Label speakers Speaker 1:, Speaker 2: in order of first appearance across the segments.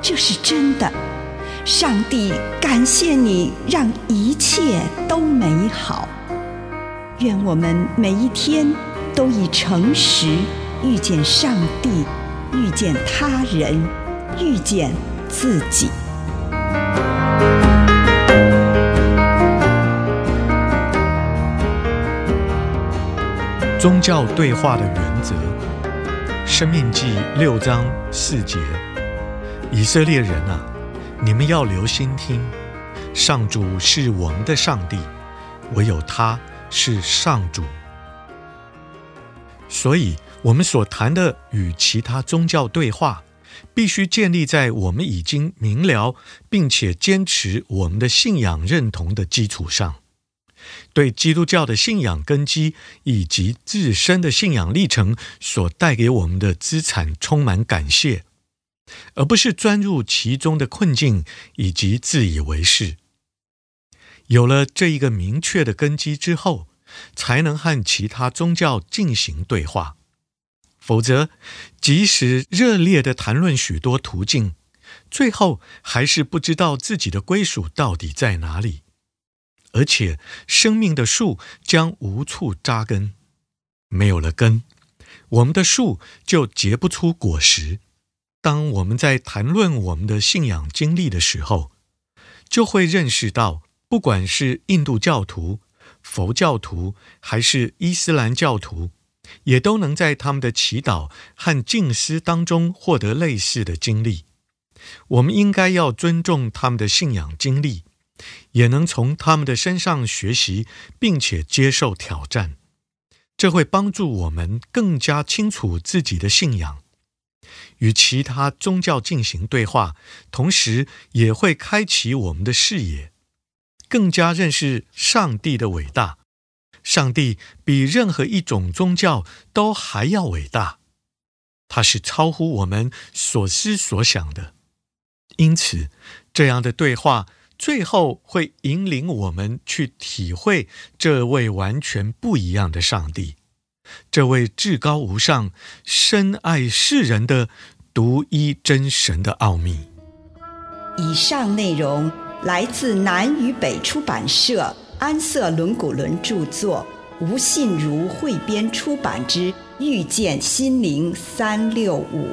Speaker 1: 这是真的。上帝感谢你，让一切都美好。愿我们每一天都以诚实遇见上帝，遇见他人，遇见自己。
Speaker 2: 宗教对话的原则，《生命记》六章四节：以色列人啊，你们要留心听，上主是我们的上帝，唯有他是上主。所以，我们所谈的与其他宗教对话，必须建立在我们已经明了并且坚持我们的信仰认同的基础上。对基督教的信仰根基以及自身的信仰历程所带给我们的资产充满感谢，而不是钻入其中的困境以及自以为是。有了这一个明确的根基之后，才能和其他宗教进行对话。否则，即使热烈地谈论许多途径，最后还是不知道自己的归属到底在哪里。而且，生命的树将无处扎根，没有了根，我们的树就结不出果实。当我们在谈论我们的信仰经历的时候，就会认识到，不管是印度教徒、佛教徒，还是伊斯兰教徒，也都能在他们的祈祷和静思当中获得类似的经历。我们应该要尊重他们的信仰经历。也能从他们的身上学习，并且接受挑战，这会帮助我们更加清楚自己的信仰，与其他宗教进行对话，同时也会开启我们的视野，更加认识上帝的伟大。上帝比任何一种宗教都还要伟大，他是超乎我们所思所想的。因此，这样的对话。最后会引领我们去体会这位完全不一样的上帝，这位至高无上、深爱世人的独一真神的奥秘。
Speaker 1: 以上内容来自南与北出版社安瑟伦古伦著作，吴信如汇编出版之《遇见心灵三六五》。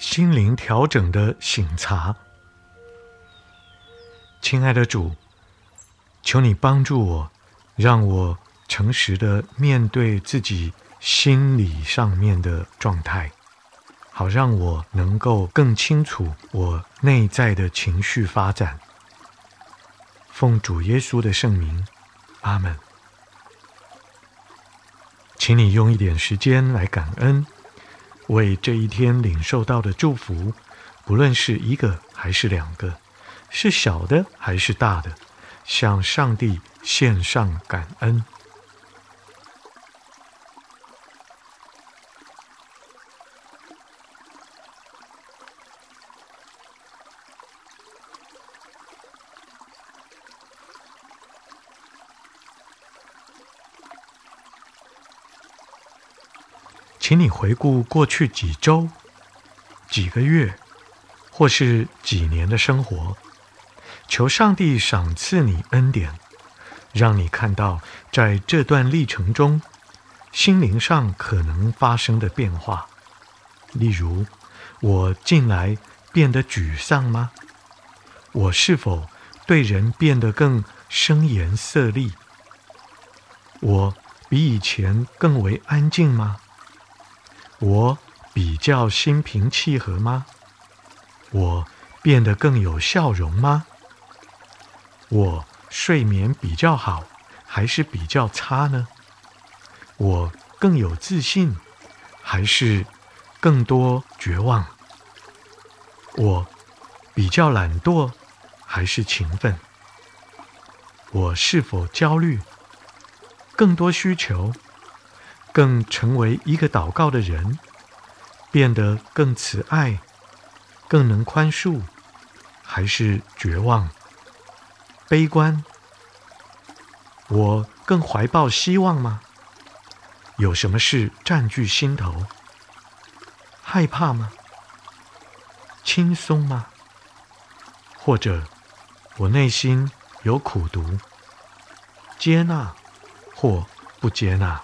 Speaker 2: 心灵调整的醒茶。亲爱的主，求你帮助我，让我诚实的面对自己心理上面的状态，好让我能够更清楚我内在的情绪发展。奉主耶稣的圣名，阿门。请你用一点时间来感恩，为这一天领受到的祝福，不论是一个还是两个，是小的还是大的，向上帝献上感恩。请你回顾过去几周、几个月，或是几年的生活，求上帝赏赐你恩典，让你看到在这段历程中，心灵上可能发生的变化。例如，我近来变得沮丧吗？我是否对人变得更声颜色厉？我比以前更为安静吗？我比较心平气和吗？我变得更有笑容吗？我睡眠比较好，还是比较差呢？我更有自信，还是更多绝望？我比较懒惰，还是勤奋？我是否焦虑？更多需求？更成为一个祷告的人，变得更慈爱，更能宽恕，还是绝望、悲观？我更怀抱希望吗？有什么事占据心头？害怕吗？轻松吗？或者我内心有苦读？接纳或不接纳？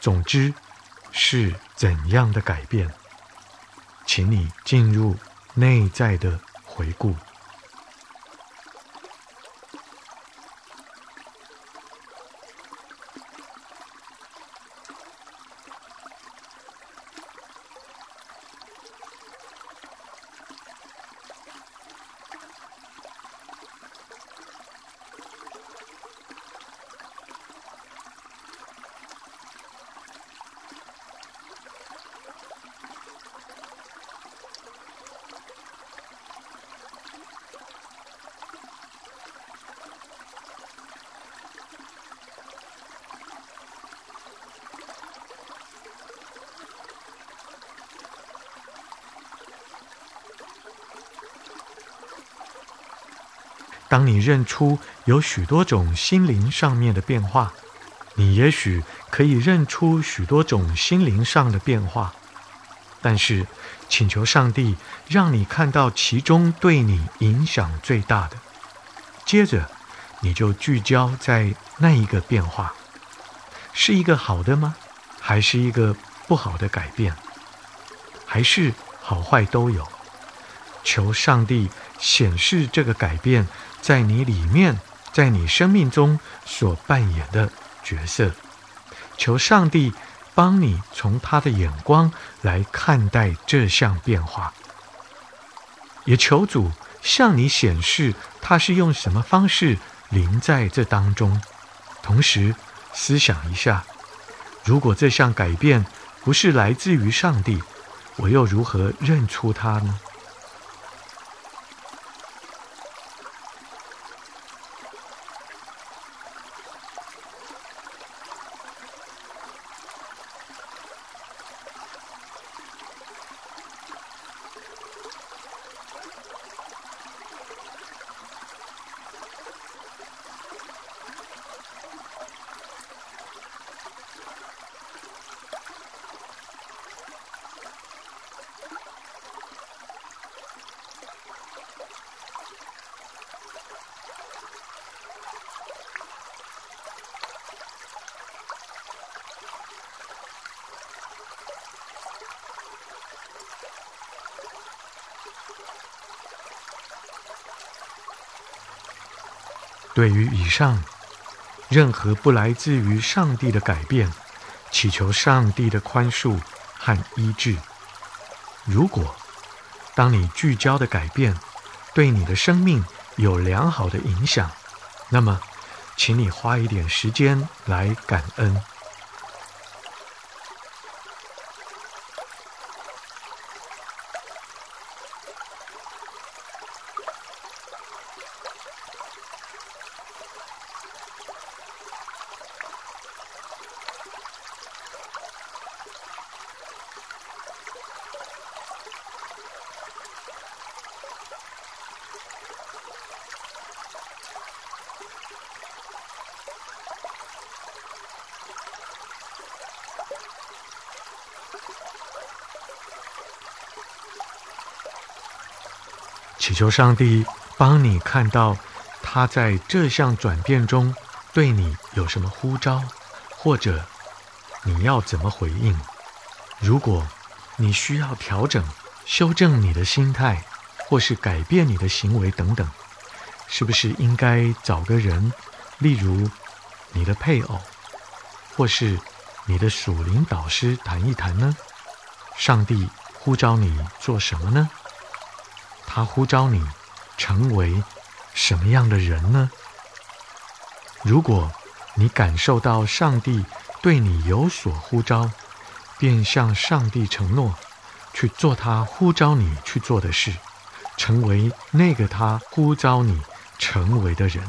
Speaker 2: 总之，是怎样的改变？请你进入内在的回顾。当你认出有许多种心灵上面的变化，你也许可以认出许多种心灵上的变化，但是请求上帝让你看到其中对你影响最大的，接着你就聚焦在那一个变化，是一个好的吗？还是一个不好的改变？还是好坏都有？求上帝显示这个改变。在你里面，在你生命中所扮演的角色，求上帝帮你从他的眼光来看待这项变化，也求主向你显示他是用什么方式临在这当中。同时，思想一下，如果这项改变不是来自于上帝，我又如何认出他呢？对于以上任何不来自于上帝的改变，祈求上帝的宽恕和医治。如果当你聚焦的改变对你的生命有良好的影响，那么，请你花一点时间来感恩。祈求上帝帮你看到他在这项转变中对你有什么呼召，或者你要怎么回应。如果你需要调整、修正你的心态，或是改变你的行为等等，是不是应该找个人，例如你的配偶，或是你的属灵导师谈一谈呢？上帝呼召你做什么呢？他呼召你成为什么样的人呢？如果你感受到上帝对你有所呼召，便向上帝承诺去做他呼召你去做的事，成为那个他呼召你成为的人。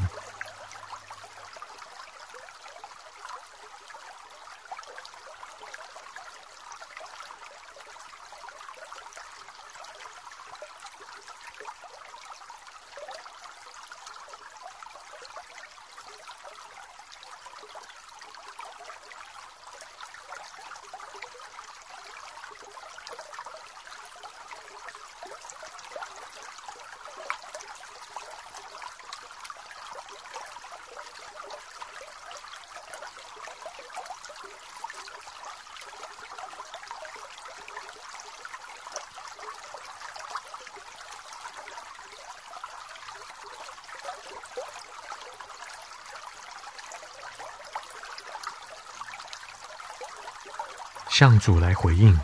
Speaker 2: 向主来回应，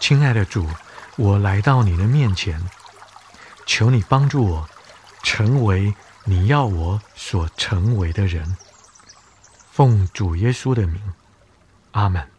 Speaker 2: 亲爱的主，我来到你的面前，求你帮助我，成为你要我所成为的人。奉主耶稣的名，阿门。